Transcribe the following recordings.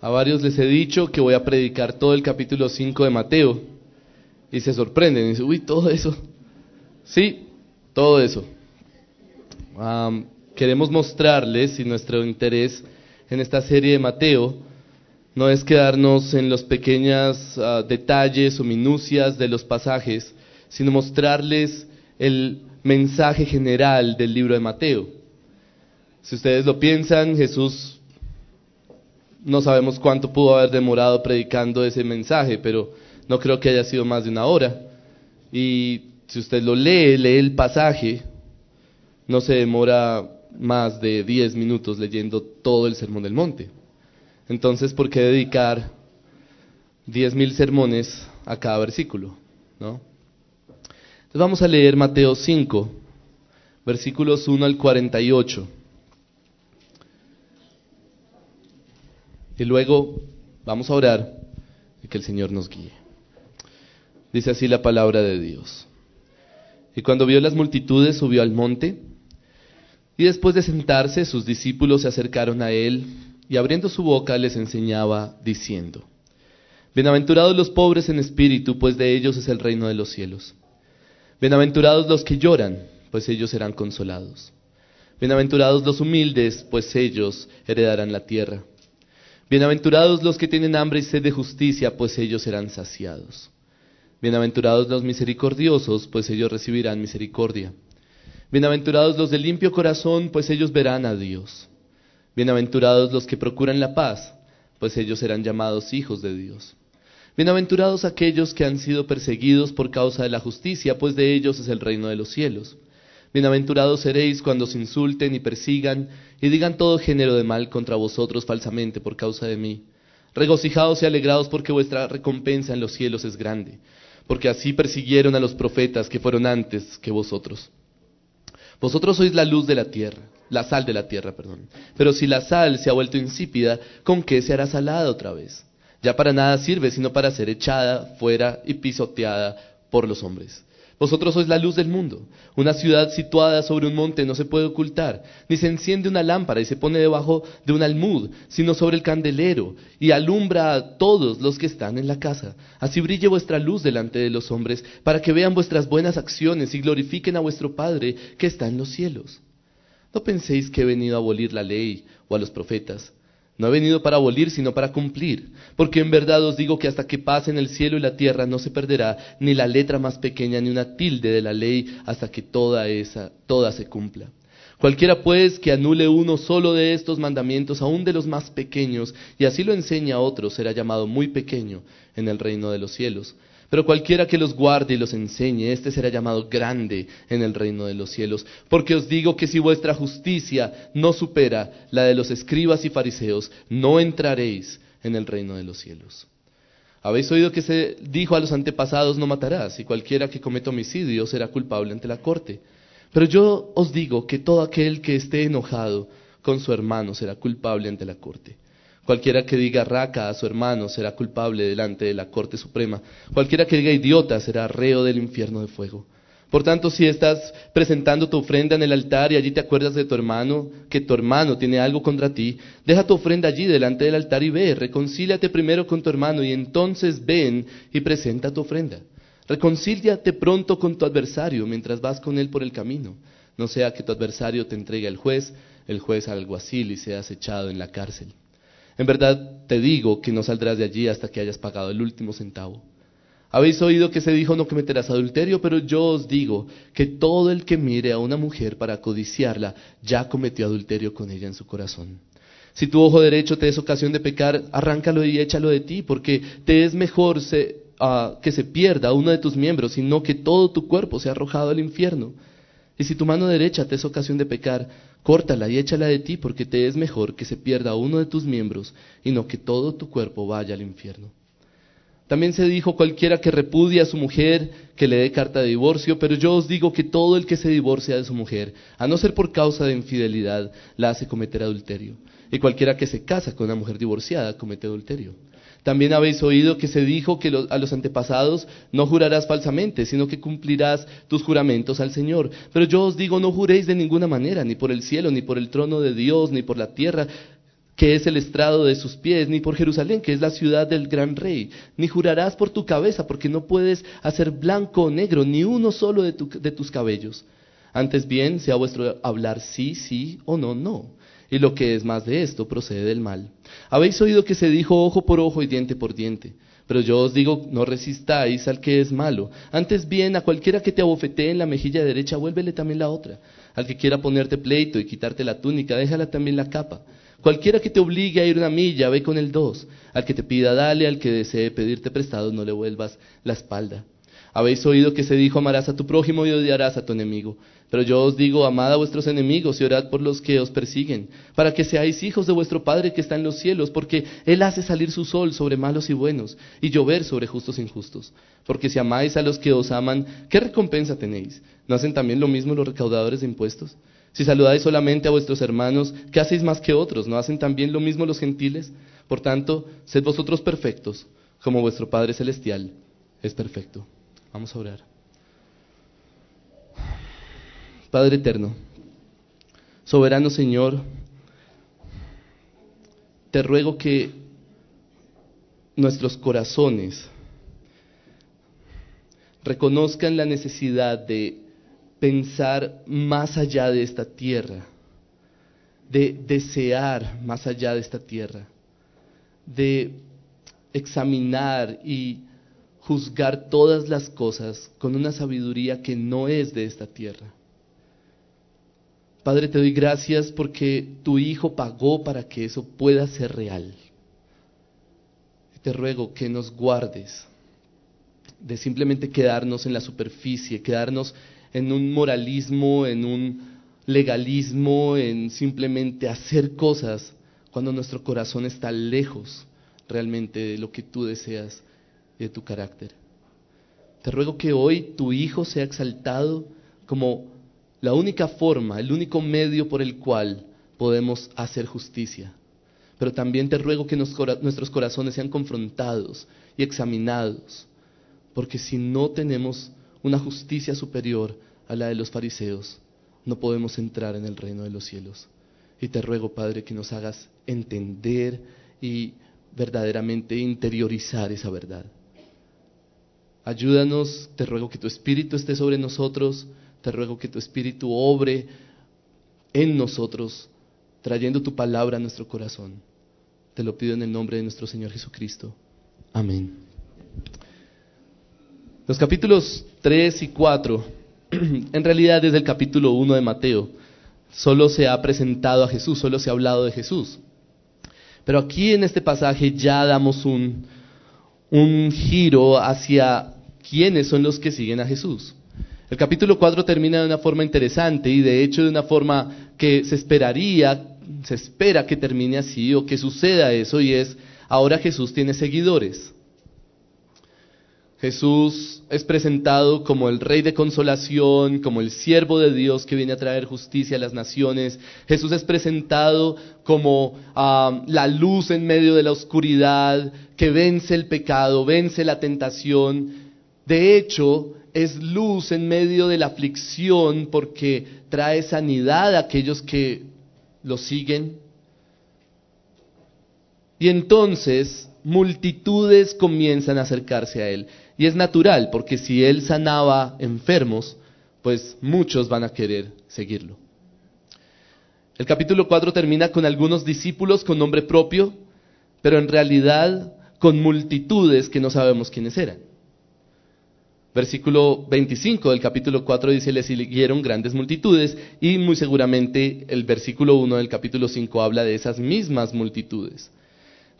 A varios les he dicho que voy a predicar todo el capítulo 5 de Mateo. Y se sorprenden y dicen, uy, todo eso. Sí, todo eso. queremos mostrarles y nuestro interés en esta serie de Mateo no es quedarnos en los pequeños ah, detalles o minucias de los pasajes, sino mostrarles el mensaje general del libro de Mateo. Si ustedes lo piensan, Jesús no sabemos cuánto pudo haber demorado predicando ese mensaje, pero no creo que haya sido más de una hora. Y si usted lo lee, lee el pasaje, no se demora más de 10 minutos leyendo todo el Sermón del Monte. Entonces, ¿por qué dedicar diez mil sermones a cada versículo? ¿no? Entonces vamos a leer Mateo 5, versículos 1 al 48. Y luego vamos a orar y que el Señor nos guíe. Dice así la palabra de Dios. Y cuando vio las multitudes subió al monte y después de sentarse sus discípulos se acercaron a él y abriendo su boca les enseñaba diciendo, Bienaventurados los pobres en espíritu, pues de ellos es el reino de los cielos. Bienaventurados los que lloran, pues ellos serán consolados. Bienaventurados los humildes, pues ellos heredarán la tierra. Bienaventurados los que tienen hambre y sed de justicia, pues ellos serán saciados. Bienaventurados los misericordiosos, pues ellos recibirán misericordia. Bienaventurados los de limpio corazón, pues ellos verán a Dios. Bienaventurados los que procuran la paz, pues ellos serán llamados hijos de Dios. Bienaventurados aquellos que han sido perseguidos por causa de la justicia, pues de ellos es el reino de los cielos. Bienaventurados seréis cuando os insulten y persigan y digan todo género de mal contra vosotros falsamente por causa de mí. Regocijaos y alegraos porque vuestra recompensa en los cielos es grande, porque así persiguieron a los profetas que fueron antes que vosotros. Vosotros sois la luz de la tierra, la sal de la tierra, perdón. Pero si la sal se ha vuelto insípida, ¿con qué se hará salada otra vez? Ya para nada sirve, sino para ser echada fuera y pisoteada por los hombres. Vosotros sois la luz del mundo. Una ciudad situada sobre un monte no se puede ocultar, ni se enciende una lámpara y se pone debajo de un almud, sino sobre el candelero, y alumbra a todos los que están en la casa. Así brille vuestra luz delante de los hombres, para que vean vuestras buenas acciones y glorifiquen a vuestro Padre que está en los cielos. No penséis que he venido a abolir la ley o a los profetas. No he venido para abolir, sino para cumplir. Porque en verdad os digo que hasta que pasen el cielo y la tierra no se perderá ni la letra más pequeña ni una tilde de la ley hasta que toda esa, toda se cumpla. Cualquiera pues que anule uno solo de estos mandamientos, aun de los más pequeños, y así lo enseña a otros, será llamado muy pequeño en el reino de los cielos. Pero cualquiera que los guarde y los enseñe, éste será llamado grande en el reino de los cielos. Porque os digo que si vuestra justicia no supera la de los escribas y fariseos, no entraréis en el reino de los cielos. Habéis oído que se dijo a los antepasados, no matarás, y cualquiera que cometa homicidio será culpable ante la corte. Pero yo os digo que todo aquel que esté enojado con su hermano será culpable ante la corte. Cualquiera que diga raca a su hermano será culpable delante de la Corte Suprema. Cualquiera que diga idiota será reo del infierno de fuego. Por tanto, si estás presentando tu ofrenda en el altar y allí te acuerdas de tu hermano, que tu hermano tiene algo contra ti, deja tu ofrenda allí delante del altar y ve, reconcíliate primero con tu hermano y entonces ven y presenta tu ofrenda. Reconcíliate pronto con tu adversario mientras vas con él por el camino. No sea que tu adversario te entregue al juez, el juez al alguacil y seas echado en la cárcel. En verdad te digo que no saldrás de allí hasta que hayas pagado el último centavo. Habéis oído que se dijo no cometerás adulterio, pero yo os digo que todo el que mire a una mujer para codiciarla ya cometió adulterio con ella en su corazón. Si tu ojo derecho te es ocasión de pecar, arráncalo y échalo de ti, porque te es mejor ah, que se pierda uno de tus miembros, sino que todo tu cuerpo sea arrojado al infierno. Y si tu mano derecha te es ocasión de pecar, córtala y échala de ti, porque te es mejor que se pierda uno de tus miembros y no que todo tu cuerpo vaya al infierno. También se dijo cualquiera que repudia a su mujer que le dé carta de divorcio, pero yo os digo que todo el que se divorcia de su mujer, a no ser por causa de infidelidad, la hace cometer adulterio. Y cualquiera que se casa con una mujer divorciada comete adulterio. También habéis oído que se dijo que a los antepasados no jurarás falsamente, sino que cumplirás tus juramentos al Señor. Pero yo os digo, no juréis de ninguna manera, ni por el cielo, ni por el trono de Dios, ni por la tierra, que es el estrado de sus pies, ni por Jerusalén, que es la ciudad del gran rey, ni jurarás por tu cabeza, porque no puedes hacer blanco o negro ni uno solo de, de tus cabellos. Antes bien, sea vuestro hablar sí, sí o no, no. Y lo que es más de esto procede del mal. Habéis oído que se dijo ojo por ojo y diente por diente. Pero yo os digo, no resistáis al que es malo. Antes bien, a cualquiera que te abofetee en la mejilla derecha, vuélvele también la otra. Al que quiera ponerte pleito y quitarte la túnica, déjala también la capa. Cualquiera que te obligue a ir una milla, ve con el dos. Al que te pida, dale, al que desee pedirte prestado, no le vuelvas la espalda. Habéis oído que se dijo, amarás a tu prójimo y odiarás a tu enemigo. Pero yo os digo, amad a vuestros enemigos y orad por los que os persiguen, para que seáis hijos de vuestro Padre que está en los cielos, porque Él hace salir su sol sobre malos y buenos, y llover sobre justos e injustos. Porque si amáis a los que os aman, ¿qué recompensa tenéis? ¿No hacen también lo mismo los recaudadores de impuestos? Si saludáis solamente a vuestros hermanos, ¿qué hacéis más que otros? ¿No hacen también lo mismo los gentiles? Por tanto, sed vosotros perfectos, como vuestro Padre Celestial es perfecto. Vamos a orar. Padre eterno, soberano Señor, te ruego que nuestros corazones reconozcan la necesidad de pensar más allá de esta tierra, de desear más allá de esta tierra, de examinar y juzgar todas las cosas con una sabiduría que no es de esta tierra. Padre, te doy gracias porque tu Hijo pagó para que eso pueda ser real. Te ruego que nos guardes de simplemente quedarnos en la superficie, quedarnos en un moralismo, en un legalismo, en simplemente hacer cosas cuando nuestro corazón está lejos realmente de lo que tú deseas y de tu carácter. Te ruego que hoy tu Hijo sea exaltado como la única forma, el único medio por el cual podemos hacer justicia. Pero también te ruego que nuestros corazones sean confrontados y examinados, porque si no tenemos una justicia superior a la de los fariseos, no podemos entrar en el reino de los cielos. Y te ruego, Padre, que nos hagas entender y verdaderamente interiorizar esa verdad. Ayúdanos, te ruego que tu Espíritu esté sobre nosotros, te ruego que tu Espíritu obre en nosotros, trayendo tu palabra a nuestro corazón. Te lo pido en el nombre de nuestro Señor Jesucristo. Amén. Los capítulos 3 y 4, en realidad desde el capítulo 1 de Mateo, solo se ha presentado a Jesús, solo se ha hablado de Jesús. Pero aquí en este pasaje ya damos un, un giro hacia quiénes son los que siguen a Jesús. El capítulo 4 termina de una forma interesante y de hecho de una forma que se esperaría, se espera que termine así o que suceda eso y es, ahora Jesús tiene seguidores. Jesús es presentado como el rey de consolación, como el siervo de Dios que viene a traer justicia a las naciones. Jesús es presentado como ah, la luz en medio de la oscuridad, que vence el pecado, vence la tentación. De hecho, es luz en medio de la aflicción porque trae sanidad a aquellos que lo siguen. Y entonces multitudes comienzan a acercarse a Él. Y es natural, porque si él sanaba enfermos, pues muchos van a querer seguirlo. El capítulo 4 termina con algunos discípulos con nombre propio, pero en realidad con multitudes que no sabemos quiénes eran. Versículo 25 del capítulo 4 dice, le siguieron grandes multitudes y muy seguramente el versículo 1 del capítulo 5 habla de esas mismas multitudes.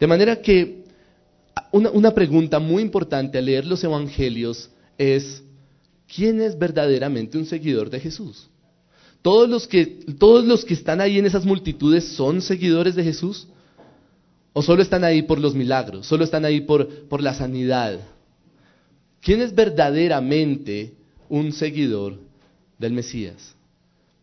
De manera que una, pregunta muy importante al leer los evangelios es, ¿quién es verdaderamente un seguidor de Jesús? ¿Todos los, que, ¿Todos los que están ahí en esas multitudes son seguidores de Jesús? ¿O solo están ahí por los milagros? ¿Solo están ahí por, por la sanidad? ¿Quién es verdaderamente un seguidor del Mesías?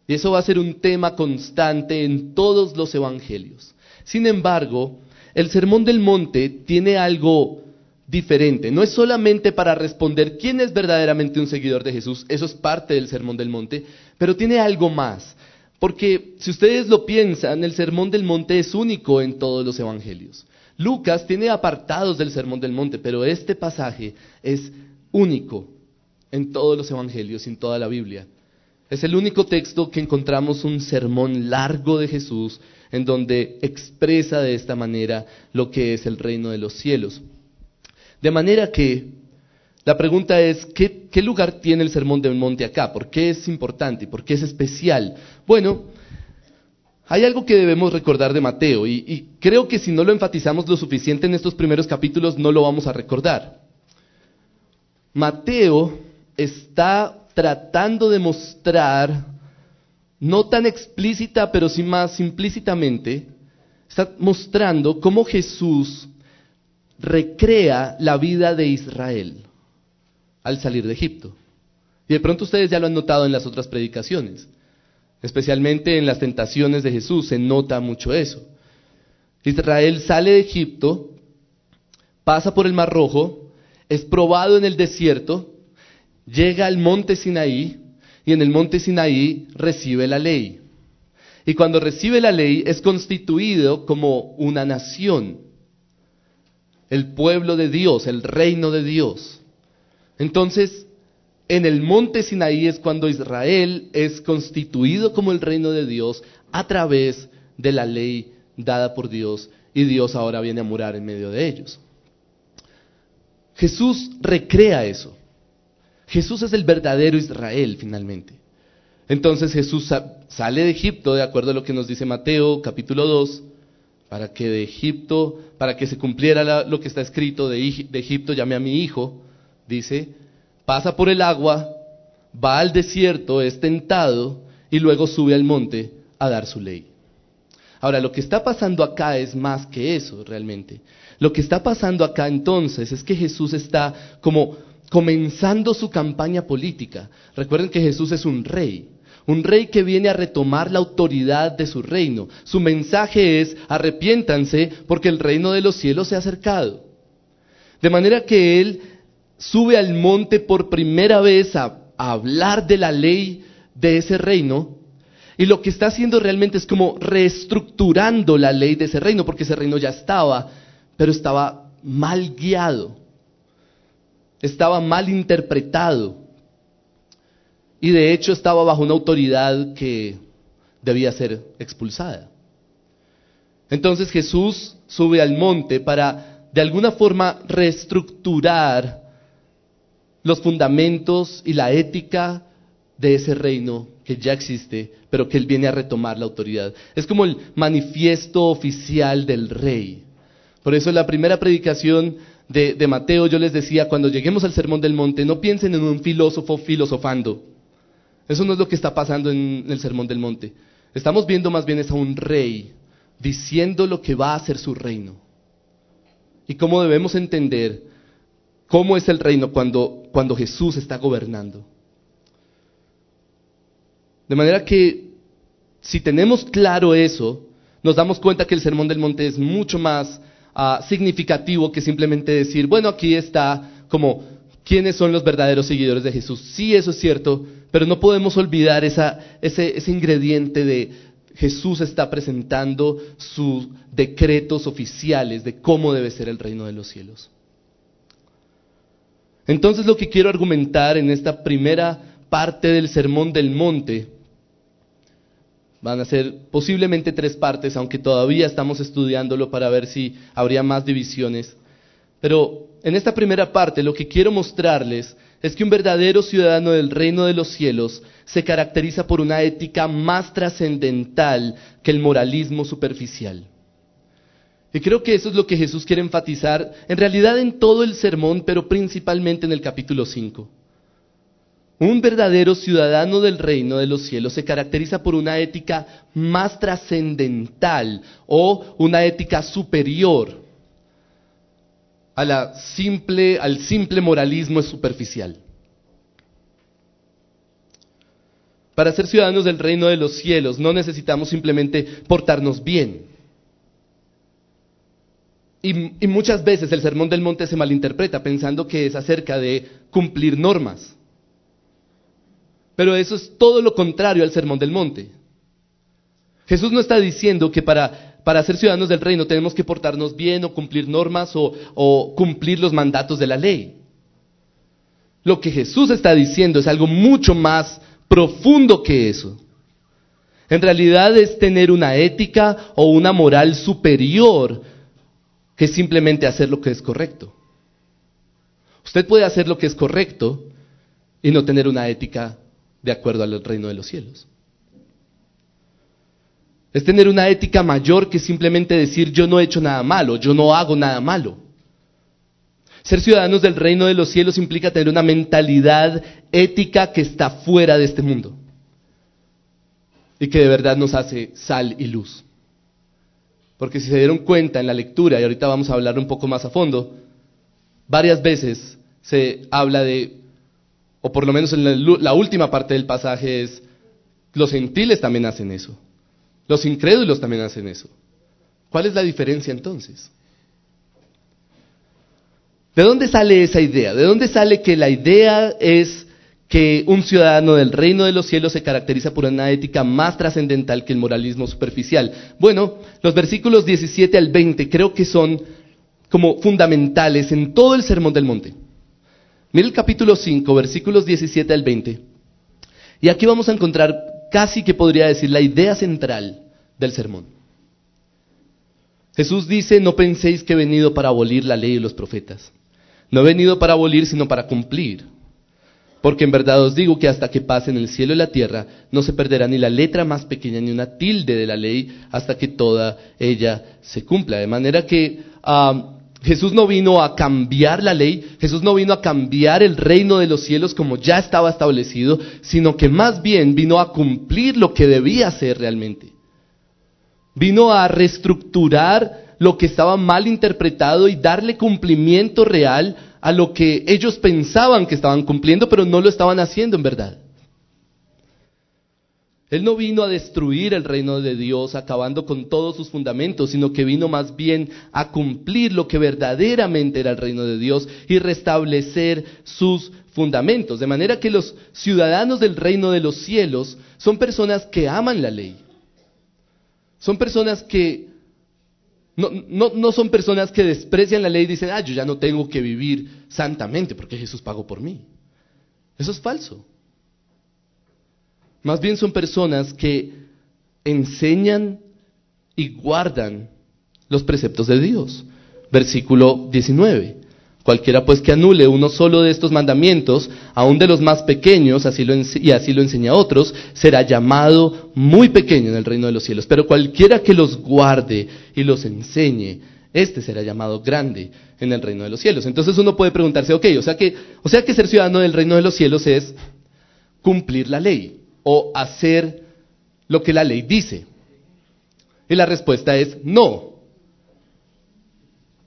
Y eso va a ser un tema constante en todos los evangelios. Sin embargo, el Sermón del Monte tiene algo diferente. No es solamente para responder quién es verdaderamente un seguidor de Jesús, eso es parte del Sermón del Monte, pero tiene algo más. Porque si ustedes lo piensan, el Sermón del Monte es único en todos los evangelios. Lucas tiene apartados del Sermón del Monte, pero este pasaje es único en todos los evangelios, en toda la Biblia. Es el único texto que encontramos un sermón largo de Jesús en donde expresa de esta manera lo que es el reino de los cielos. De manera que la pregunta es, ¿qué, lugar tiene el sermón del monte acá? ¿Por qué es importante? ¿Por qué es especial? Bueno, hay algo que debemos recordar de Mateo y, creo que si no lo enfatizamos lo suficiente en estos primeros capítulos no lo vamos a recordar. Mateo está tratando de mostrar, no tan explícita, pero sí más implícitamente, está mostrando cómo Jesús recrea la vida de Israel al salir de Egipto. Y de pronto ustedes ya lo han notado en las otras predicaciones, especialmente en las tentaciones de Jesús, se nota mucho eso. Israel sale de Egipto, pasa por el Mar Rojo, es probado en el desierto, llega al monte Sinaí y en el monte Sinaí recibe la ley. Y cuando recibe la ley es constituido como una nación, el pueblo de Dios, el reino de Dios. Entonces, en el monte Sinaí es cuando Israel es constituido como el reino de Dios a través de la ley dada por Dios y Dios ahora viene a morar en medio de ellos. Jesús recrea eso. Jesús es el verdadero Israel finalmente. Entonces Jesús sale de Egipto, de acuerdo a lo que nos dice Mateo capítulo 2, para que de Egipto, para que se cumpliera lo que está escrito, de, de Egipto llame a mi hijo, dice, pasa por el agua, va al desierto, es tentado y luego sube al monte a dar su ley. Ahora, lo que está pasando acá es más que eso realmente. Lo que está pasando acá entonces es que Jesús está como comenzando su campaña política. Recuerden que Jesús es un rey, un rey que viene a retomar la autoridad de su reino. Su mensaje es, arrepiéntanse porque el reino de los cielos se ha acercado. De manera que Él sube al monte por primera vez a, hablar de la ley de ese reino. Y lo que está haciendo realmente es como reestructurando la ley de ese reino, porque ese reino ya estaba, pero estaba mal guiado, estaba mal interpretado. Y de hecho estaba bajo una autoridad que debía ser expulsada. Entonces Jesús sube al monte para de alguna forma reestructurar los fundamentos y la ética de ese reino que ya existe, pero que Él viene a retomar la autoridad. Es como el manifiesto oficial del rey. Por eso en la primera predicación de, de, Mateo yo les decía, cuando lleguemos al Sermón del Monte, no piensen en un filósofo filosofando. Eso no es lo que está pasando en el Sermón del Monte. Estamos viendo más bien es a un rey diciendo lo que va a ser su reino. Y cómo debemos entender ¿Cómo es el reino cuando, cuando Jesús está gobernando? De manera que si tenemos claro eso, nos damos cuenta que el Sermón del Monte es mucho más ah, significativo que simplemente decir, bueno, aquí está como quiénes son los verdaderos seguidores de Jesús. Sí, eso es cierto, pero no podemos olvidar ese ingrediente de Jesús está presentando sus decretos oficiales de cómo debe ser el reino de los cielos. Entonces lo que quiero argumentar en esta primera parte del Sermón del Monte, van a ser posiblemente tres partes, aunque todavía estamos estudiándolo para ver si habría más divisiones. Pero en esta primera parte lo que quiero mostrarles es que un verdadero ciudadano del reino de los cielos se caracteriza por una ética más trascendental que el moralismo superficial. Y creo que eso es lo que Jesús quiere enfatizar, en realidad en todo el sermón, pero principalmente en el capítulo 5. Un verdadero ciudadano del reino de los cielos se caracteriza por una ética más trascendental o una ética superior a la simple, al simple moralismo superficial. Para ser ciudadanos del reino de los cielos no necesitamos simplemente portarnos bien y, muchas veces el sermón del monte se malinterpreta pensando que es acerca de cumplir normas. Pero eso es todo lo contrario al sermón del monte. Jesús no está diciendo que para, para ser ciudadanos del reino tenemos que portarnos bien o cumplir normas o cumplir los mandatos de la ley. Lo que Jesús está diciendo es algo mucho más profundo que eso. En realidad es tener una ética o una moral superior que simplemente hacer lo que es correcto. Usted puede hacer lo que es correcto y no tener una ética de acuerdo al reino de los cielos. Es tener una ética mayor que simplemente decir yo no he hecho nada malo, yo no hago nada malo. Ser ciudadanos del reino de los cielos implica tener una mentalidad ética que está fuera de este mundo y que de verdad nos hace sal y luz. Porque si se dieron cuenta en la lectura, y ahorita vamos a hablar un poco más a fondo, varias veces se habla de, o por lo menos en la, última parte del pasaje es, los gentiles también hacen eso, los incrédulos también hacen eso. ¿Cuál es la diferencia entonces? ¿De dónde sale esa idea? ¿De dónde sale que la idea es que un ciudadano del reino de los cielos se caracteriza por una ética más trascendental que el moralismo superficial? Bueno, los versículos 17 al 20 creo que son como fundamentales en todo el Sermón del Monte. Mira el capítulo 5, versículos 17 al 20. Y aquí vamos a encontrar casi que podría decir la idea central del sermón. Jesús dice, no penséis que he venido para abolir la ley y los profetas. No he venido para abolir, sino para cumplir. Porque en verdad os digo que hasta que pasen el cielo y la tierra, no se perderá ni la letra más pequeña ni una tilde de la ley hasta que toda ella se cumpla. De manera que Jesús no vino a cambiar la ley, Jesús no vino a cambiar el reino de los cielos como ya estaba establecido, sino que más bien vino a cumplir lo que debía ser realmente. Vino a reestructurar lo que estaba mal interpretado y darle cumplimiento real a lo que ellos pensaban que estaban cumpliendo, pero no lo estaban haciendo en verdad. Él no vino a destruir el reino de Dios acabando con todos sus fundamentos, sino que vino más bien a cumplir lo que verdaderamente era el reino de Dios y restablecer sus fundamentos. De manera que los ciudadanos del reino de los cielos son personas que aman la ley. Son personas que no, no, no, son personas que desprecian la ley y dicen, ah, yo ya no tengo que vivir santamente porque Jesús pagó por mí. Eso es falso. Más bien son personas que enseñan y guardan los preceptos de Dios. Versículo 19. Cualquiera pues que anule uno solo de estos mandamientos, aun de los más pequeños, así lo y así lo enseña a otros, será llamado muy pequeño en el reino de los cielos. Pero cualquiera que los guarde y los enseñe, este será llamado grande en el reino de los cielos. Entonces uno puede preguntarse, ok, o sea que, o sea que ser ciudadano del reino de los cielos es cumplir la ley o hacer lo que la ley dice. Y la respuesta es no.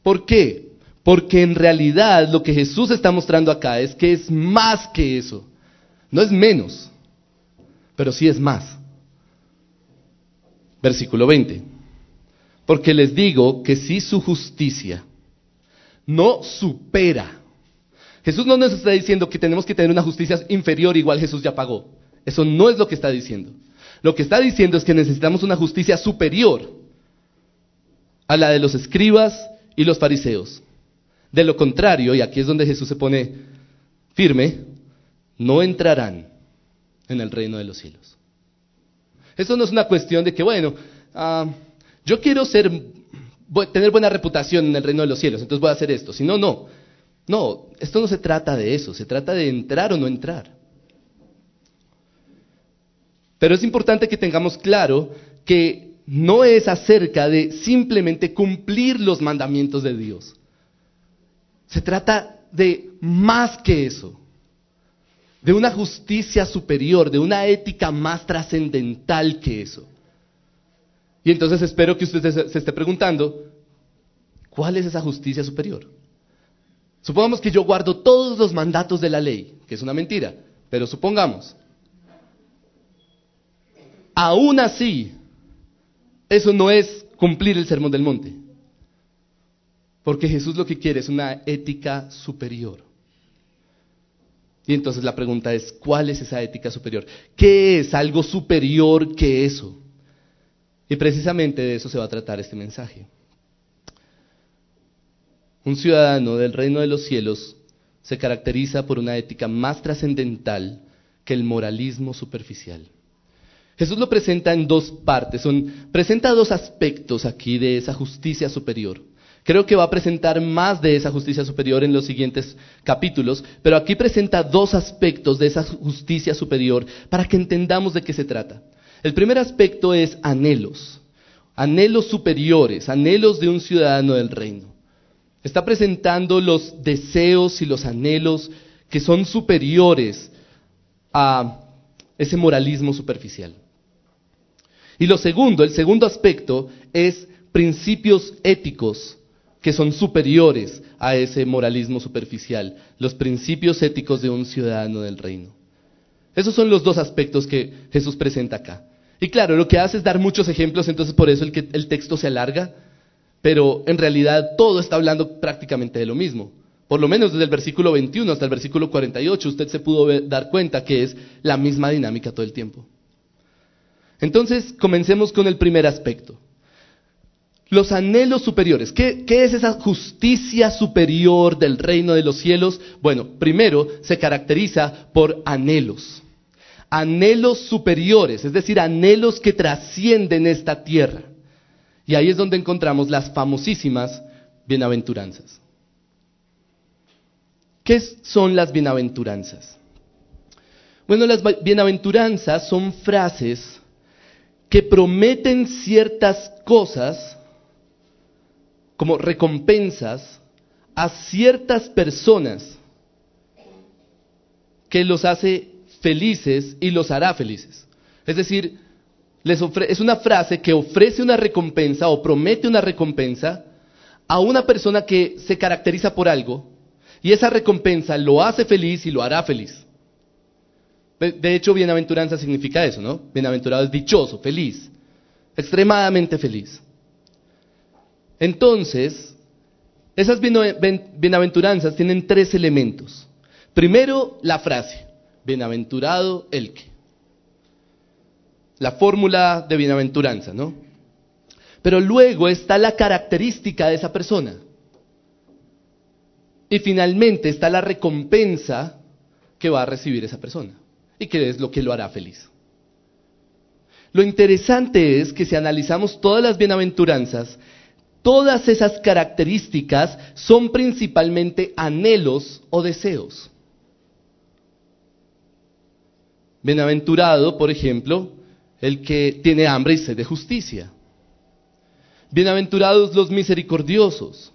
¿Por qué? Porque en realidad lo que Jesús está mostrando acá es que es más que eso. No es menos, pero sí es más. Versículo 20. Porque les digo que si su justicia no supera. Jesús no nos está diciendo que tenemos que tener una justicia inferior igual Jesús ya pagó. Eso no es lo que está diciendo. Lo que está diciendo es que necesitamos una justicia superior a la de los escribas y los fariseos. De lo contrario, y aquí es donde Jesús se pone firme, no entrarán en el reino de los cielos. Esto no es una cuestión de que, bueno, ah, yo quiero ser, tener buena reputación en el reino de los cielos, entonces voy a hacer esto. Si no, no. No, esto no se trata de eso, se trata de entrar o no entrar. Pero es importante que tengamos claro que no es acerca de simplemente cumplir los mandamientos de Dios. Se trata de más que eso, de una justicia superior, de una ética más trascendental que eso. Y entonces espero que usted se esté preguntando, ¿cuál es esa justicia superior? Supongamos que yo guardo todos los mandatos de la ley, que es una mentira, pero supongamos. Aún así, eso no es cumplir el sermón del monte. Porque Jesús lo que quiere es una ética superior. Y entonces la pregunta es, ¿cuál es esa ética superior? ¿Qué es algo superior que eso? Y precisamente de eso se va a tratar este mensaje. Un ciudadano del reino de los cielos se caracteriza por una ética más trascendental que el moralismo superficial. Jesús lo presenta en dos partes, presenta dos aspectos aquí de esa justicia superior. Creo que va a presentar más de esa justicia superior en los siguientes capítulos, pero aquí presenta dos aspectos de esa justicia superior para que entendamos de qué se trata. El primer aspecto es anhelos, anhelos superiores, anhelos de un ciudadano del reino. Está presentando los deseos y los anhelos que son superiores a ese moralismo superficial. Y lo segundo, el segundo aspecto es principios éticos que son superiores a ese moralismo superficial, los principios éticos de un ciudadano del reino. Esos son los dos aspectos que Jesús presenta acá. Y claro, lo que hace es dar muchos ejemplos, entonces por eso el, texto se alarga, pero en realidad todo está hablando prácticamente de lo mismo. Por lo menos desde el versículo 21 hasta el versículo 48 usted se pudo dar cuenta que es la misma dinámica todo el tiempo. Entonces, comencemos con el primer aspecto. Los anhelos superiores. ¿Qué, es esa justicia superior del reino de los cielos? Bueno, primero se caracteriza por anhelos. Anhelos superiores, es decir, anhelos que trascienden esta tierra. Y ahí es donde encontramos las famosísimas bienaventuranzas. ¿Qué son las bienaventuranzas? Bueno, las bienaventuranzas son frases que prometen ciertas cosas como recompensas a ciertas personas que los hace felices y los hará felices. Es decir, es una frase que ofrece una recompensa o promete una recompensa a una persona que se caracteriza por algo y esa recompensa lo hace feliz y lo hará feliz. De hecho, bienaventuranza significa eso, ¿no? Bienaventurado es dichoso, feliz, extremadamente feliz. Entonces, esas bienaventuranzas tienen tres elementos. Primero, la frase, bienaventurado el que. La fórmula de bienaventuranza, ¿no? Pero luego está la característica de esa persona. Y finalmente está la recompensa que va a recibir esa persona y que es lo que lo hará feliz. Lo interesante es que si analizamos todas las bienaventuranzas, Todas esas características son principalmente anhelos o deseos. Bienaventurado, por ejemplo, el que tiene hambre y sed de justicia. Bienaventurados los misericordiosos.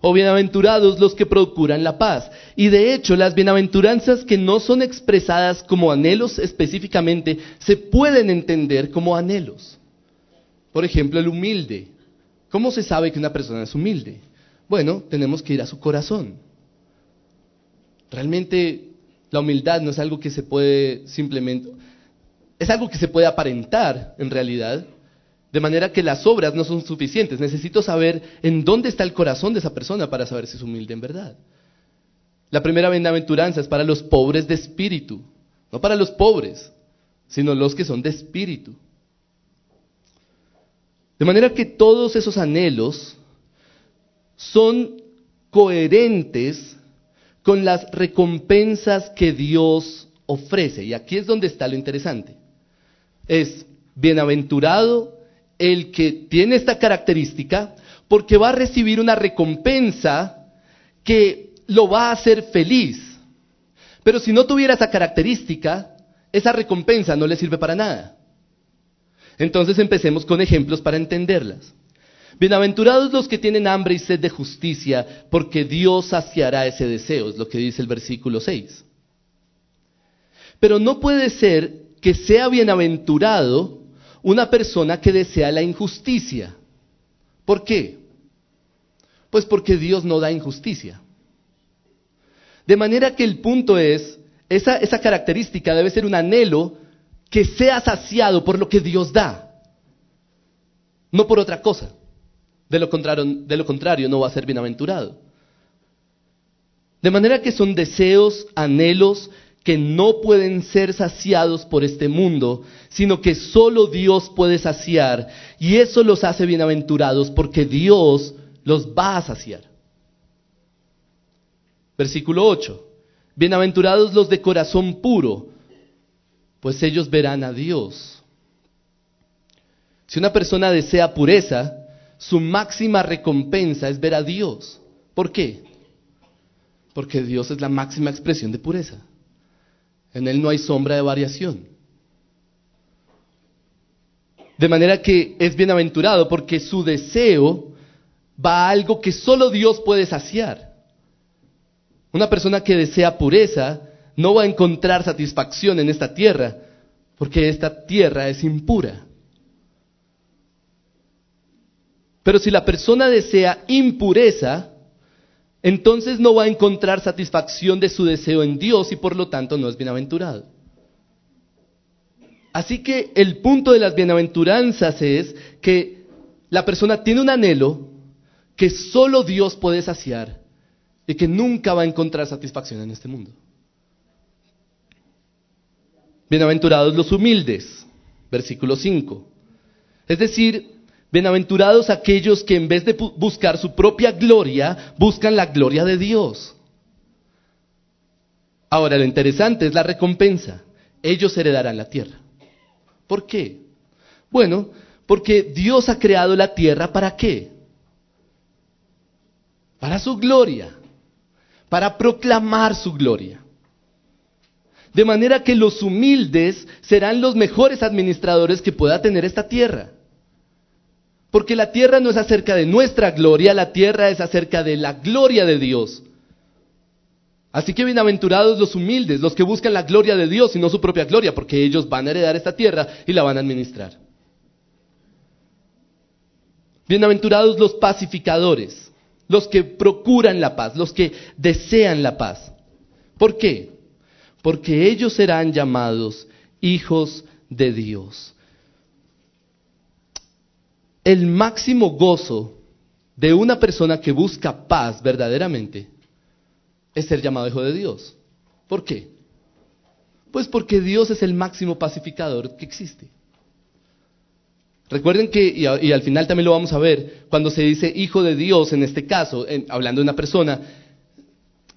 O bienaventurados los que procuran la paz. Y de hecho, las bienaventuranzas que no son expresadas como anhelos específicamente, se pueden entender como anhelos. Por ejemplo, el humilde, ¿Cómo se sabe que una persona es humilde? Bueno, tenemos que ir a su corazón. Realmente la humildad no es algo que se puede simplemente, es algo que se puede aparentar en realidad, de manera que las obras no son suficientes. Necesito saber en dónde está el corazón de esa persona para saber si es humilde en verdad. La primera bienaventuranza es para los pobres de espíritu, no para los pobres, sino los que son de espíritu. De manera que todos esos anhelos son coherentes con las recompensas que Dios ofrece. Y aquí es donde está lo interesante. Es bienaventurado el que tiene esta característica porque va a recibir una recompensa que lo va a hacer feliz. Pero si no tuviera esa característica, esa recompensa no le sirve para nada. Entonces empecemos con ejemplos para entenderlas. Bienaventurados los que tienen hambre y sed de justicia, porque Dios saciará ese deseo, es lo que dice el versículo 6. Pero no puede ser que sea bienaventurado una persona que desea la injusticia. ¿Por qué? Pues porque Dios no da injusticia. De manera que el punto es, esa, esa característica debe ser un anhelo que sea saciado por lo que Dios da, no por otra cosa. De lo contrario, de lo contrario no va a ser bienaventurado. De manera que son deseos, anhelos que no pueden ser saciados por este mundo, sino que solo Dios puede saciar. Y eso los hace bienaventurados porque Dios los va a saciar. Versículo 8. Bienaventurados los de corazón puro, pues ellos verán a Dios. Si una persona desea pureza, su máxima recompensa es ver a Dios. ¿Por qué? Porque Dios es la máxima expresión de pureza. En Él no hay sombra de variación. De manera que es bienaventurado porque su deseo va a algo que solo Dios puede saciar. Una persona que desea pureza no va a encontrar satisfacción en esta tierra porque esta tierra es impura. Pero si la persona desea impureza, entonces no va a encontrar satisfacción de su deseo en Dios y por lo tanto no es bienaventurado. Así que el punto de las bienaventuranzas es que la persona tiene un anhelo que solo Dios puede saciar y que nunca va a encontrar satisfacción en este mundo. Bienaventurados los humildes, versículo 5. Es decir, Bienaventurados aquellos que en vez de buscar su propia gloria, buscan la gloria de Dios. Ahora, lo interesante es la recompensa. Ellos heredarán la tierra. ¿Por qué? Bueno, porque Dios ha creado la tierra para qué? Para su gloria, para proclamar su gloria. De manera que los humildes serán los mejores administradores que pueda tener esta tierra. Porque la tierra no es acerca de nuestra gloria, la tierra es acerca de la gloria de Dios. Así que bienaventurados los humildes, los que buscan la gloria de Dios y no su propia gloria, porque ellos van a heredar esta tierra y la van a administrar. Bienaventurados los pacificadores, los que procuran la paz, los que desean la paz. ¿Por qué? Porque ellos serán llamados hijos de Dios el máximo gozo de una persona que busca paz verdaderamente es ser llamado hijo de Dios. ¿Por qué? Pues porque Dios es el máximo pacificador que existe. Recuerden que, y, al final también lo vamos a ver, cuando se dice hijo de Dios, en este caso, hablando de una persona,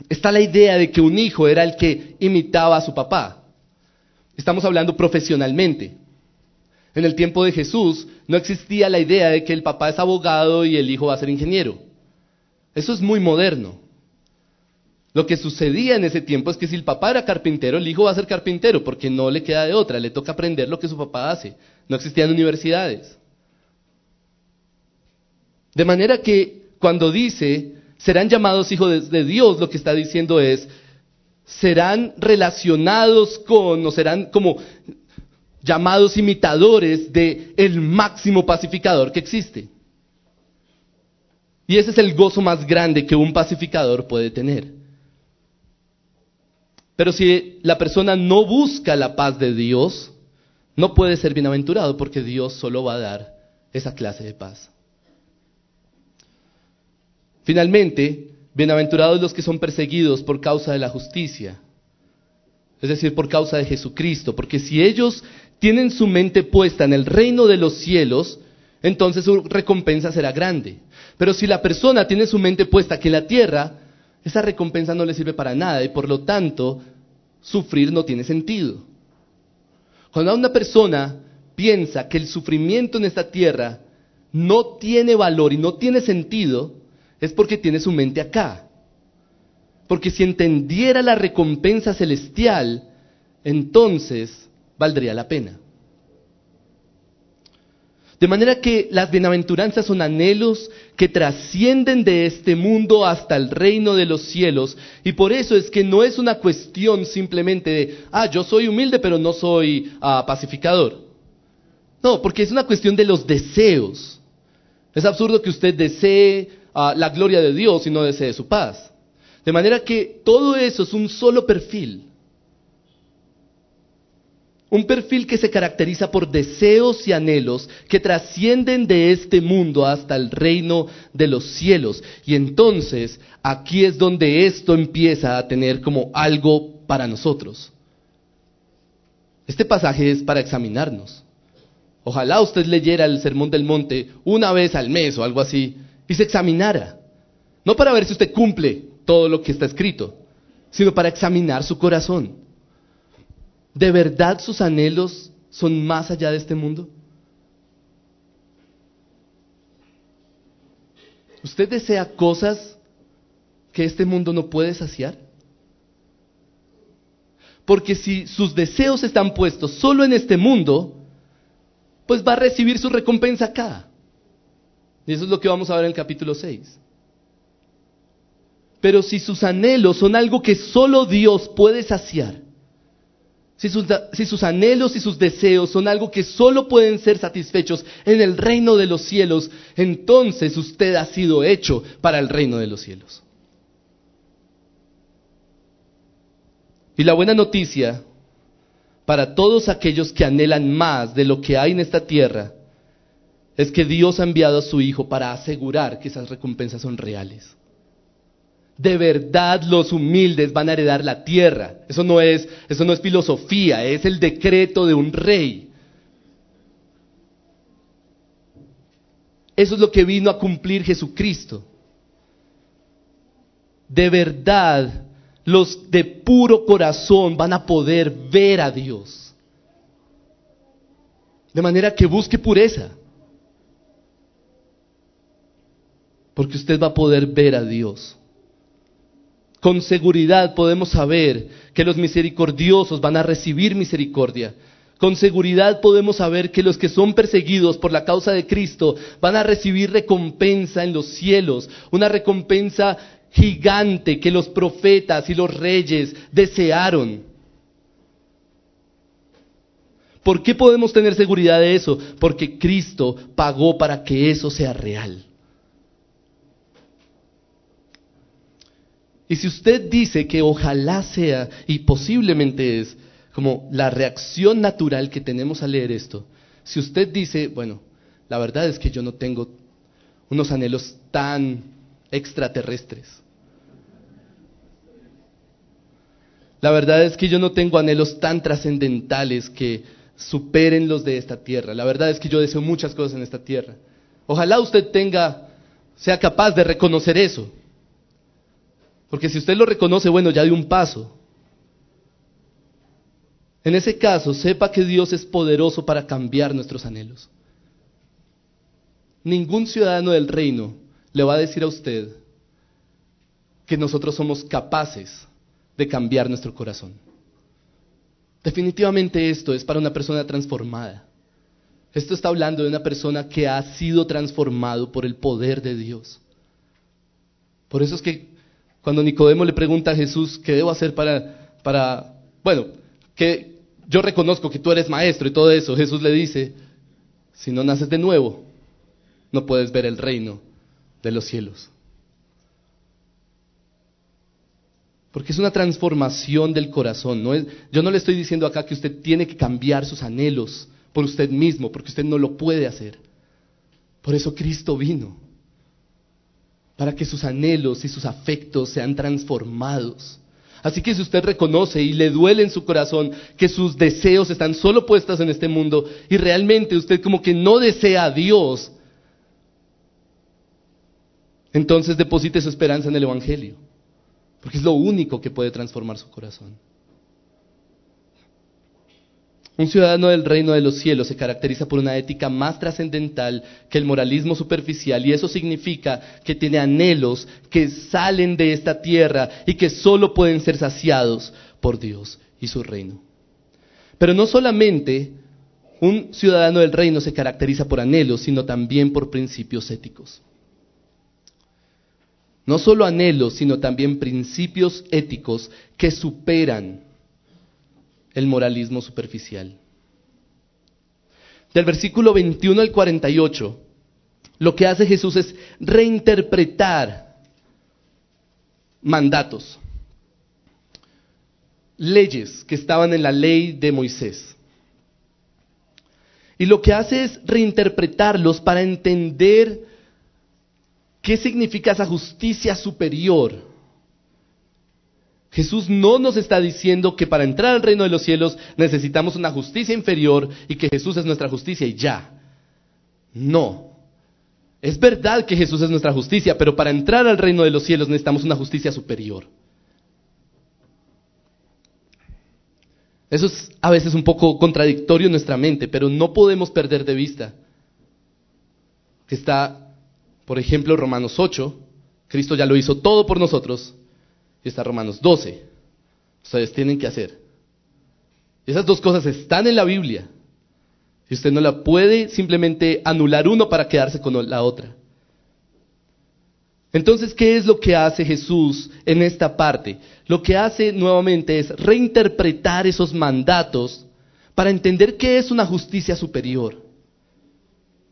está la idea de que un hijo era el que imitaba a su papá. Estamos hablando profesionalmente. En el tiempo de Jesús no existía la idea de que el papá es abogado y el hijo va a ser ingeniero. Eso es muy moderno. Lo que sucedía en ese tiempo es que si el papá era carpintero, el hijo va a ser carpintero porque no le queda de otra, le toca aprender lo que su papá hace. No existían universidades. De manera que cuando dice, serán llamados hijos de, Dios, lo que está diciendo es, serán relacionados con, o serán como llamados imitadores de el máximo pacificador que existe. Y ese es el gozo más grande que un pacificador puede tener. Pero si la persona no busca la paz de Dios, no puede ser bienaventurado porque Dios solo va a dar esa clase de paz. Finalmente, bienaventurados los que son perseguidos por causa de la justicia, es decir, por causa de Jesucristo, porque si ellos tienen su mente puesta en el reino de los cielos, entonces su recompensa será grande. Pero si la persona tiene su mente puesta aquí en la tierra, esa recompensa no le sirve para nada y por lo tanto sufrir no tiene sentido. Cuando una persona piensa que el sufrimiento en esta tierra no tiene valor y no tiene sentido, es porque tiene su mente acá. Porque si entendiera la recompensa celestial, entonces valdría la pena. De manera que las bienaventuranzas son anhelos que trascienden de este mundo hasta el reino de los cielos. Y por eso es que no es una cuestión simplemente de, ah, yo soy humilde pero no soy ah, pacificador. No, porque es una cuestión de los deseos. Es absurdo que usted desee la gloria de Dios y no desee su paz. De manera que todo eso es un solo perfil. Un perfil que se caracteriza por deseos y anhelos que trascienden de este mundo hasta el reino de los cielos. Y entonces aquí es donde esto empieza a tener como algo para nosotros. Este pasaje es para examinarnos. Ojalá usted leyera el Sermón del Monte una vez al mes o algo así y se examinara. No para ver si usted cumple todo lo que está escrito, sino para examinar su corazón. ¿De verdad sus anhelos son más allá de este mundo? ¿Usted desea cosas que este mundo no puede saciar? Porque si sus deseos están puestos solo en este mundo, pues va a recibir su recompensa acá. Y eso es lo que vamos a ver en el capítulo 6. Pero si sus anhelos son algo que solo Dios puede saciar, si sus, si sus, anhelos y sus deseos son algo que solo pueden ser satisfechos en el reino de los cielos, entonces usted ha sido hecho para el reino de los cielos. Y la buena noticia para todos aquellos que anhelan más de lo que hay en esta tierra es que Dios ha enviado a su Hijo para asegurar que esas recompensas son reales de verdad los humildes van a heredar la tierra. Eso no es, eso no es filosofía, es el decreto de un rey. Eso es lo que vino a cumplir Jesucristo. De verdad, los de puro corazón van a poder ver a Dios. De manera que busque pureza. Porque usted va a poder ver a Dios con seguridad podemos saber que los misericordiosos van a recibir misericordia. Con seguridad podemos saber que los que son perseguidos por la causa de Cristo van a recibir recompensa en los cielos, una recompensa gigante que los profetas y los reyes desearon. ¿Por qué podemos tener seguridad de eso? Porque Cristo pagó para que eso sea real. Y si usted dice que ojalá sea, y posiblemente es, como la reacción natural que tenemos al leer esto, si usted dice, bueno, la verdad es que yo no tengo unos anhelos tan extraterrestres. La verdad es que yo no tengo anhelos tan trascendentales que superen los de esta tierra. La verdad es que yo deseo muchas cosas en esta tierra. Ojalá usted tenga, sea capaz de reconocer eso. Porque si usted lo reconoce, bueno, ya dio un paso. En ese caso, sepa que Dios es poderoso para cambiar nuestros anhelos. Ningún ciudadano del reino le va a decir a usted que nosotros somos capaces de cambiar nuestro corazón. Definitivamente esto es para una persona transformada. Esto está hablando de una persona que ha sido transformado por el poder de Dios. Por eso es que cuando Nicodemo le pregunta a Jesús, ¿qué debo hacer para, bueno, que yo reconozco que tú eres maestro y todo eso, Jesús le dice, si no naces de nuevo, no puedes ver el reino de los cielos. Porque es una transformación del corazón. Yo no le estoy diciendo acá que usted tiene que cambiar sus anhelos por usted mismo, porque usted no lo puede hacer. Por eso Cristo vino para que sus anhelos y sus afectos sean transformados. Así que si usted reconoce y le duele en su corazón que sus deseos están solo puestos en este mundo y realmente usted como que no desea a Dios, entonces deposite su esperanza en el Evangelio, porque es lo único que puede transformar su corazón. Un ciudadano del reino de los cielos se caracteriza por una ética más trascendental que el moralismo superficial y eso significa que tiene anhelos que salen de esta tierra y que solo pueden ser saciados por Dios y su reino. Pero no solamente un ciudadano del reino se caracteriza por anhelos, sino también por principios éticos. No solo anhelos, sino también principios éticos que superan el moralismo superficial. Del versículo 21 al 48, lo que hace Jesús es reinterpretar mandatos, leyes que estaban en la ley de Moisés. Y lo que hace es reinterpretarlos para entender qué significa esa justicia superior Jesús no nos está diciendo que para entrar al reino de los cielos necesitamos una justicia inferior y que Jesús es nuestra justicia y ya. No. Es verdad que Jesús es nuestra justicia, pero para entrar al reino de los cielos necesitamos una justicia superior. Eso es a veces un poco contradictorio en nuestra mente, pero no podemos perder de vista que está, por ejemplo, Romanos 8, Cristo ya lo hizo todo por nosotros, y está Romanos 12. Ustedes tienen que hacer. Esas dos cosas están en la Biblia. Y usted no la puede simplemente anular uno para quedarse con la otra. Entonces, ¿qué es lo que hace Jesús en esta parte? Lo que hace nuevamente es reinterpretar esos mandatos para entender qué es una justicia superior.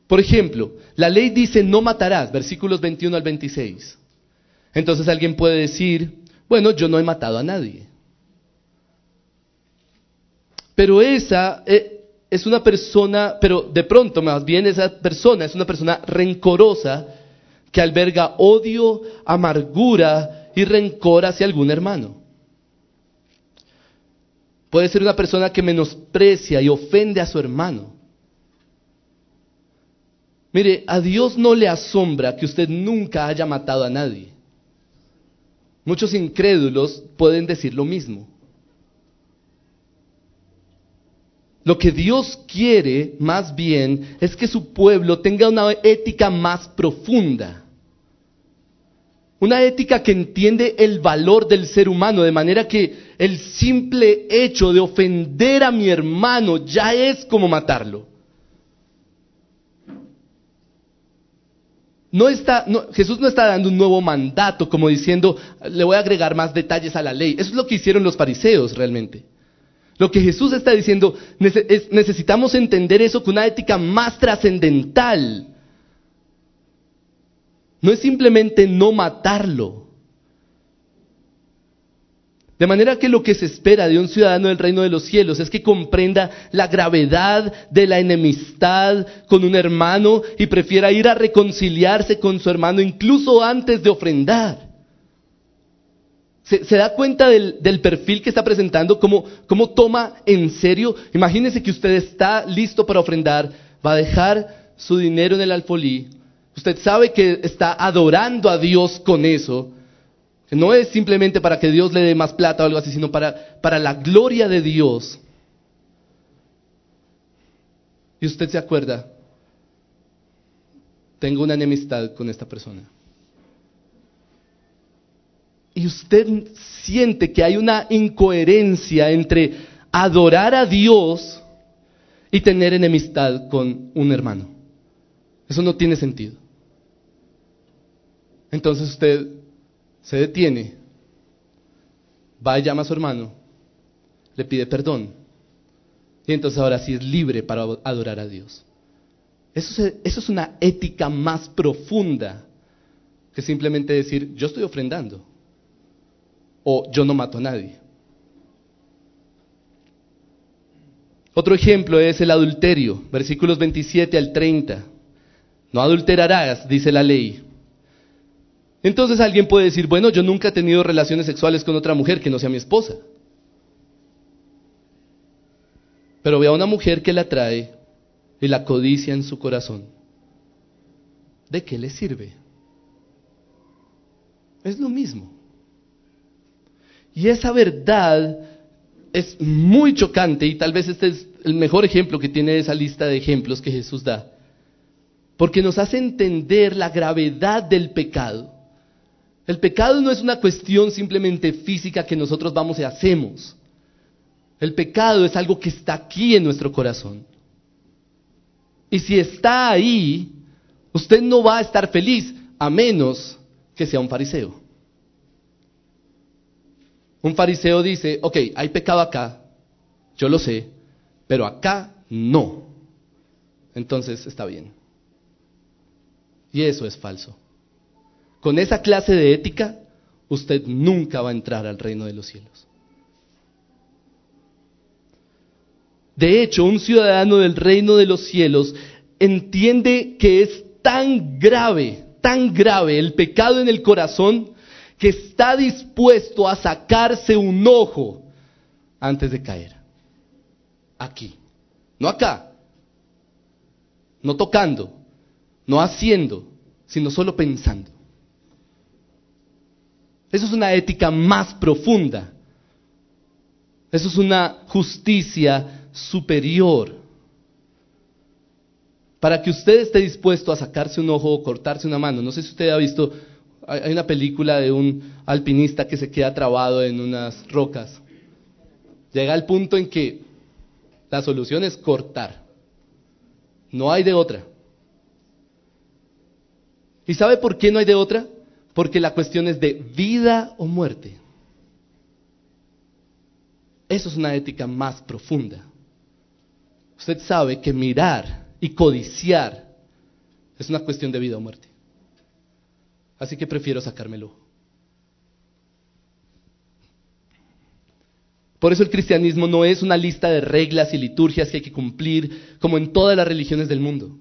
Por ejemplo, la ley dice no matarás, versículos 21 al 26. Entonces alguien puede decir, bueno, yo no he matado a nadie. Pero esa eh, es una persona, pero de pronto más bien esa persona es una persona rencorosa que alberga odio, amargura y rencor hacia algún hermano. Puede ser una persona que menosprecia y ofende a su hermano. Mire, a Dios no le asombra que usted nunca haya matado a nadie. Muchos incrédulos pueden decir lo mismo. Lo que Dios quiere más bien es que su pueblo tenga una ética más profunda. Una ética que entiende el valor del ser humano, de manera que el simple hecho de ofender a mi hermano ya es como matarlo. No está, Jesús no está dando un nuevo mandato como diciendo, le voy a agregar más detalles a la ley. Eso es lo que hicieron los fariseos realmente. Lo que Jesús está diciendo es, necesitamos entender eso con una ética más trascendental. No es simplemente no matarlo. De manera que lo que se espera de un ciudadano del reino de los cielos es que comprenda la gravedad de la enemistad con un hermano y prefiera ir a reconciliarse con su hermano incluso antes de ofrendar. ¿Se, da cuenta del, perfil que está presentando? ¿Cómo, ¿Cómo toma en serio? Imagínese que usted está listo para ofrendar, va a dejar su dinero en el alfolí. Usted sabe que está adorando a Dios con eso no es simplemente para que Dios le dé más plata o algo así, sino para, para la gloria de Dios. Y usted se acuerda, tengo una enemistad con esta persona. Y usted siente que hay una incoherencia entre adorar a Dios y tener enemistad con un hermano. Eso no tiene sentido. Entonces usted se detiene, va y llama a su hermano, le pide perdón. Y entonces ahora sí es libre para adorar a Dios. Eso es, eso es una ética más profunda que simplemente decir, yo estoy ofrendando. O yo no mato a nadie. Otro ejemplo es el adulterio, versículos 27 al 30. No adulterarás, dice la ley. Entonces alguien puede decir, bueno, yo nunca he tenido relaciones sexuales con otra mujer que no sea mi esposa. Pero ve a una mujer que la trae y la codicia en su corazón. ¿De qué le sirve? Es lo mismo. Y esa verdad es muy chocante y tal vez este es el mejor ejemplo que tiene esa lista de ejemplos que Jesús da. Porque nos hace entender la gravedad del pecado el pecado no es una cuestión simplemente física que nosotros vamos y hacemos. El pecado es algo que está aquí en nuestro corazón. Y si está ahí, usted no va a estar feliz a menos que sea un fariseo. Un fariseo dice, ok, hay pecado acá, yo lo sé, pero acá no. Entonces está bien. Y eso es falso. Con esa clase de ética, usted nunca va a entrar al reino de los cielos. De hecho, un ciudadano del reino de los cielos entiende que es tan grave, tan grave el pecado en el corazón, que está dispuesto a sacarse un ojo antes de caer. Aquí. No acá. No tocando. No haciendo. Sino solo pensando. Eso es una ética más profunda. Eso es una justicia superior. Para que usted esté dispuesto a sacarse un ojo o cortarse una mano. No sé si usted ha visto, hay una película de un alpinista que se queda trabado en unas rocas. Llega al punto en que la solución es cortar. No hay de otra. ¿Y sabe por qué no hay de otra? Porque la cuestión es de vida o muerte. Eso es una ética más profunda. Usted sabe que mirar y codiciar es una cuestión de vida o muerte. Así que prefiero sacármelo. Por eso el cristianismo no es una lista de reglas y liturgias que hay que cumplir como en todas las religiones del mundo.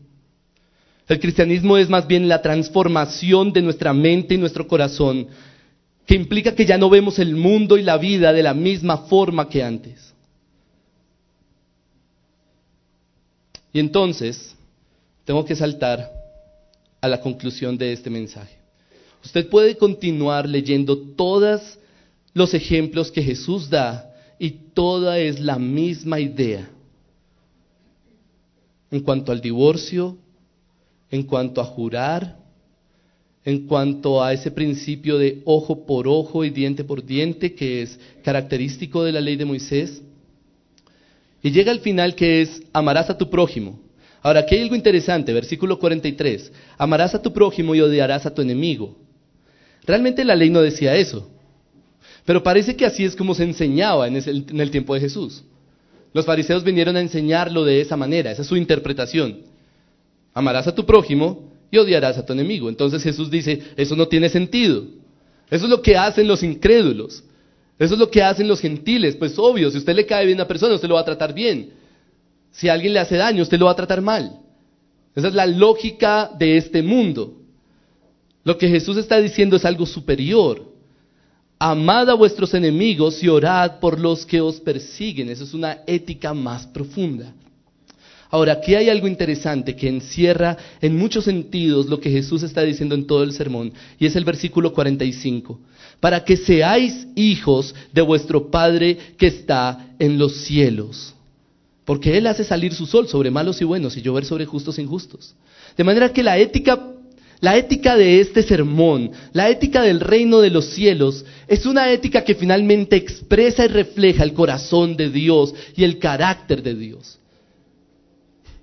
El cristianismo es más bien la transformación de nuestra mente y nuestro corazón, que implica que ya no vemos el mundo y la vida de la misma forma que antes. Y entonces, tengo que saltar a la conclusión de este mensaje. Usted puede continuar leyendo todos los ejemplos que Jesús da y toda es la misma idea. En cuanto al divorcio, en cuanto a jurar, en cuanto a ese principio de ojo por ojo y diente por diente que es característico de la ley de Moisés. Y llega al final que es amarás a tu prójimo. Ahora, aquí hay algo interesante, versículo 43. Amarás a tu prójimo y odiarás a tu enemigo. Realmente la ley no decía eso. Pero parece que así es como se enseñaba en, el tiempo de Jesús. Los fariseos vinieron a enseñarlo de esa manera, esa es su interpretación. Amarás a tu prójimo y odiarás a tu enemigo. Entonces Jesús dice, eso no tiene sentido. Eso es lo que hacen los incrédulos. Eso es lo que hacen los gentiles. Pues obvio, si usted le cae bien a una persona, usted lo va a tratar bien. Si alguien le hace daño, usted lo va a tratar mal. Esa es la lógica de este mundo. Lo que Jesús está diciendo es algo superior. Amad a vuestros enemigos y orad por los que os persiguen. Eso es una ética más profunda. Ahora, aquí hay algo interesante que encierra en muchos sentidos lo que Jesús está diciendo en todo el sermón, y es el versículo 45. Para que seáis hijos de vuestro Padre que está en los cielos. Porque Él hace salir su sol sobre malos y buenos y llover sobre justos e injustos. De manera que la ética la ética de este sermón, la ética del reino de los cielos, es una ética que finalmente expresa y refleja el corazón de Dios y el carácter de Dios.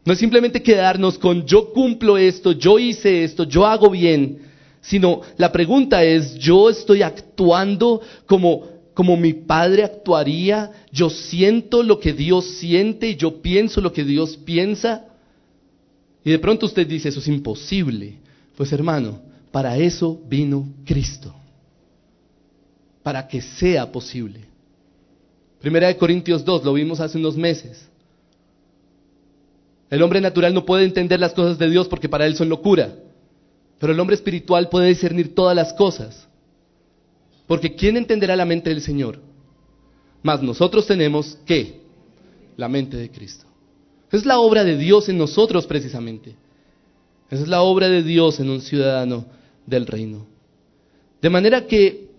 No es simplemente quedarnos con yo cumplo esto, yo hice esto, yo hago bien, sino la pregunta es, yo estoy actuando como, como mi padre actuaría, yo siento lo que Dios siente y yo pienso lo que Dios piensa. Y de pronto usted dice, eso es imposible. Pues hermano, para eso vino Cristo. Para que sea posible. Primera de Corintios 2, lo vimos hace unos meses. El hombre natural no puede entender las cosas de Dios porque para él son locura. Pero el hombre espiritual puede discernir todas las cosas. Porque ¿quién entenderá la mente del Señor? Mas nosotros tenemos ¿qué? La mente de Cristo. Es la obra de Dios en nosotros precisamente. Esa es la obra de Dios en un ciudadano del reino. De manera que,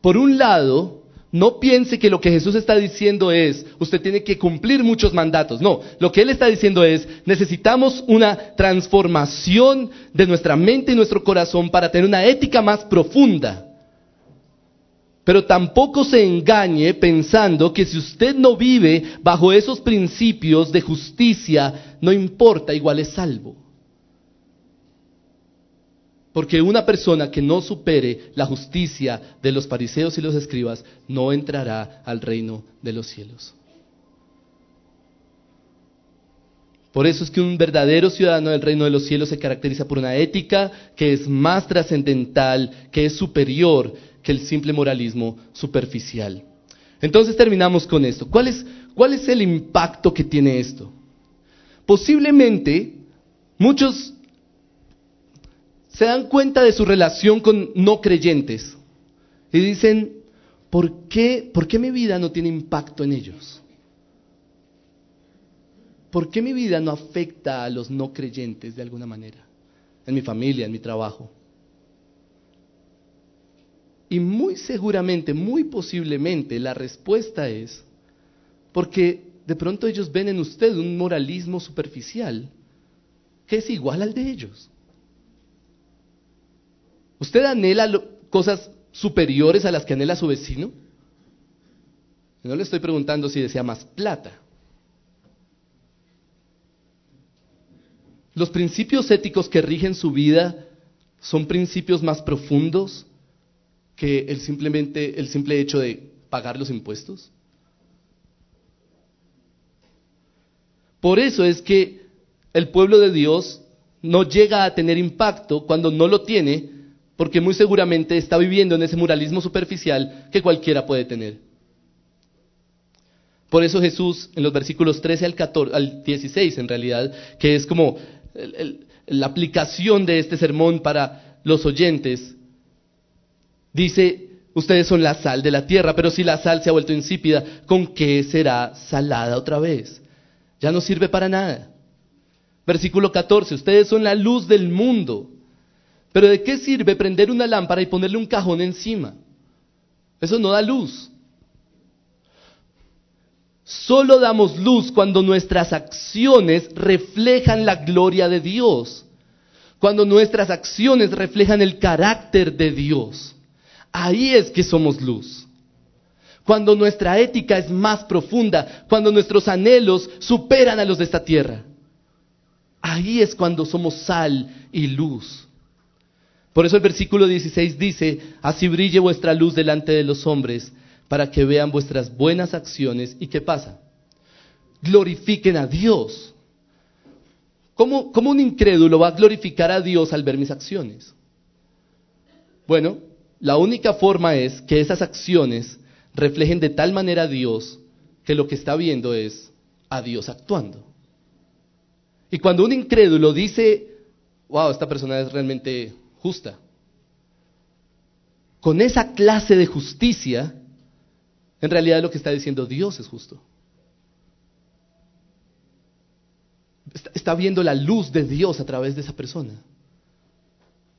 por un lado, no piense que lo que Jesús está diciendo es, usted tiene que cumplir muchos mandatos. No, lo que Él está diciendo es, necesitamos una transformación de nuestra mente y nuestro corazón para tener una ética más profunda. Pero tampoco se engañe pensando que si usted no vive bajo esos principios de justicia, no importa, igual es salvo. Porque una persona que no supere la justicia de los fariseos y los escribas no entrará al reino de los cielos. Por eso es que un verdadero ciudadano del reino de los cielos se caracteriza por una ética que es más trascendental, que es superior que el simple moralismo superficial. Entonces terminamos con esto. ¿Cuál es, el impacto que tiene esto? Posiblemente muchos se dan cuenta de su relación con no creyentes y dicen, ¿por qué, ¿por qué mi vida no tiene impacto en ellos? ¿Por qué mi vida no afecta a los no creyentes de alguna manera? En mi familia, en mi trabajo. Y muy seguramente, muy posiblemente, la respuesta es porque de pronto ellos ven en usted un moralismo superficial que es igual al de ellos. ¿Usted anhela cosas superiores a las que anhela su vecino? No le estoy preguntando si desea más plata. Los principios éticos que rigen su vida son principios más profundos que el, simplemente, el simple hecho de pagar los impuestos. Por eso es que el pueblo de Dios no llega a tener impacto cuando no lo tiene, porque muy seguramente está viviendo en ese muralismo superficial que cualquiera puede tener. Por eso Jesús en los versículos 13 al, 14, al 16 en realidad, que es como la aplicación de este sermón para los oyentes, dice, ustedes son la sal de la tierra, pero si la sal se ha vuelto insípida, ¿con qué será salada otra vez? Ya no sirve para nada. Versículo 14, ustedes son la luz del mundo. Pero ¿de qué sirve prender una lámpara y ponerle un cajón encima? Eso no da luz. Solo damos luz cuando nuestras acciones reflejan la gloria de Dios. Cuando nuestras acciones reflejan el carácter de Dios. Ahí es que somos luz. Cuando nuestra ética es más profunda, cuando nuestros anhelos superan a los de esta tierra. Ahí es cuando somos sal y luz. Por eso el versículo 16 dice, así brille vuestra luz delante de los hombres, para que vean vuestras buenas acciones y qué pasa. Glorifiquen a Dios. ¿Cómo, ¿Cómo, un incrédulo va a glorificar a Dios al ver mis acciones? Bueno, la única forma es que esas acciones reflejen de tal manera a Dios que lo que está viendo es a Dios actuando. Y cuando un incrédulo dice, wow, esta persona es realmente justa, con esa clase de justicia, en realidad lo que está diciendo Dios es justo. Está, viendo la luz de Dios a través de esa persona.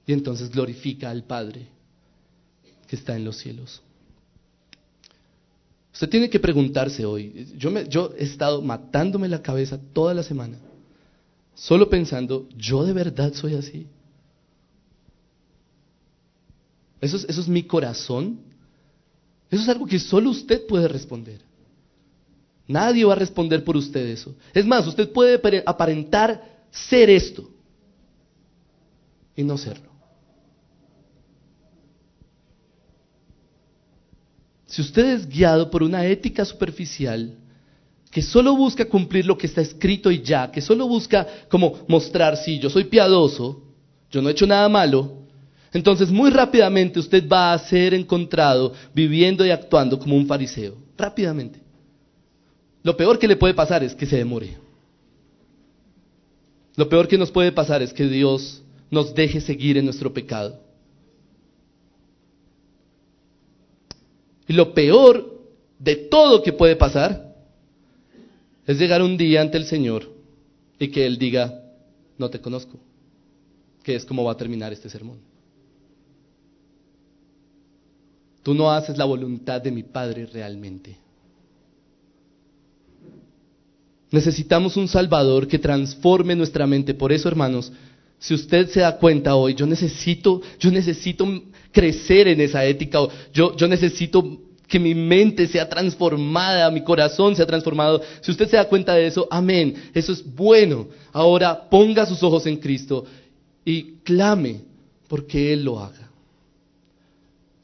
Y entonces glorifica al Padre que está en los cielos. Usted tiene que preguntarse hoy, yo, me, yo he estado matándome la cabeza toda la semana, solo pensando, ¿yo de verdad soy así? ¿Eso es, eso es mi corazón? Eso es algo que solo usted puede responder. Nadie va a responder por usted eso. Es más, usted puede aparentar ser esto y no serlo. Si usted es guiado por una ética superficial que solo busca cumplir lo que está escrito y ya, que solo busca como mostrar, sí, yo soy piadoso, yo no he hecho nada malo, entonces, muy rápidamente usted va a ser encontrado viviendo y actuando como un fariseo. Rápidamente. Lo peor que le puede pasar es que se demore. Lo peor que nos puede pasar es que Dios nos deje seguir en nuestro pecado. Y lo peor de todo que puede pasar es llegar un día ante el Señor y que Él diga, no te conozco, que es como va a terminar este sermón. Tú no haces la voluntad de mi Padre realmente. Necesitamos un Salvador que transforme nuestra mente. Por eso, hermanos, si usted se da cuenta hoy, yo necesito, yo necesito crecer en esa ética, yo, yo necesito que mi mente sea transformada, mi corazón sea transformado. Si usted se da cuenta de eso, amén, eso es bueno. Ahora ponga sus ojos en Cristo y clame porque Él lo haga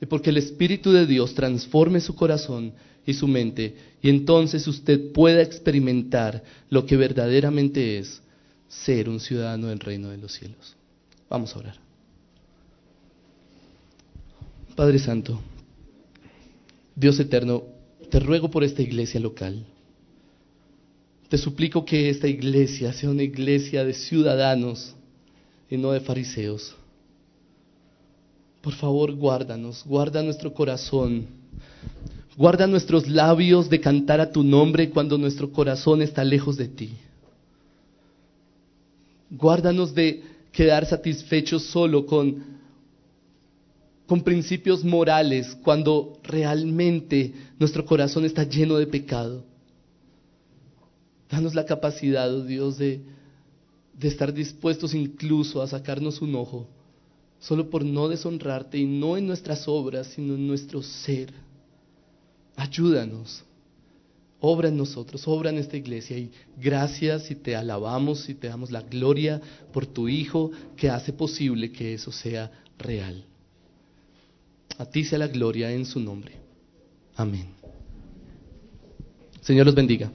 y porque el Espíritu de Dios transforme su corazón y su mente y entonces usted pueda experimentar lo que verdaderamente es ser un ciudadano del reino de los cielos. Vamos a orar. Padre Santo, Dios eterno, te ruego por esta iglesia local. Te suplico que esta iglesia sea una iglesia de ciudadanos y no de fariseos Por favor, guárdanos, guarda nuestro corazón. Guarda nuestros labios de cantar a tu nombre cuando nuestro corazón está lejos de ti. Guárdanos de quedar satisfechos solo con, con principios morales cuando realmente nuestro corazón está lleno de pecado. Danos la capacidad, oh Dios, de, de estar dispuestos incluso a sacarnos un ojo, solo por no deshonrarte y no en nuestras obras, sino en nuestro ser. Ayúdanos, obra en nosotros, obra en esta iglesia y gracias y te alabamos y te damos la gloria por tu Hijo que hace posible que eso sea real. A ti sea la gloria en su nombre. Amén. Señor los bendiga.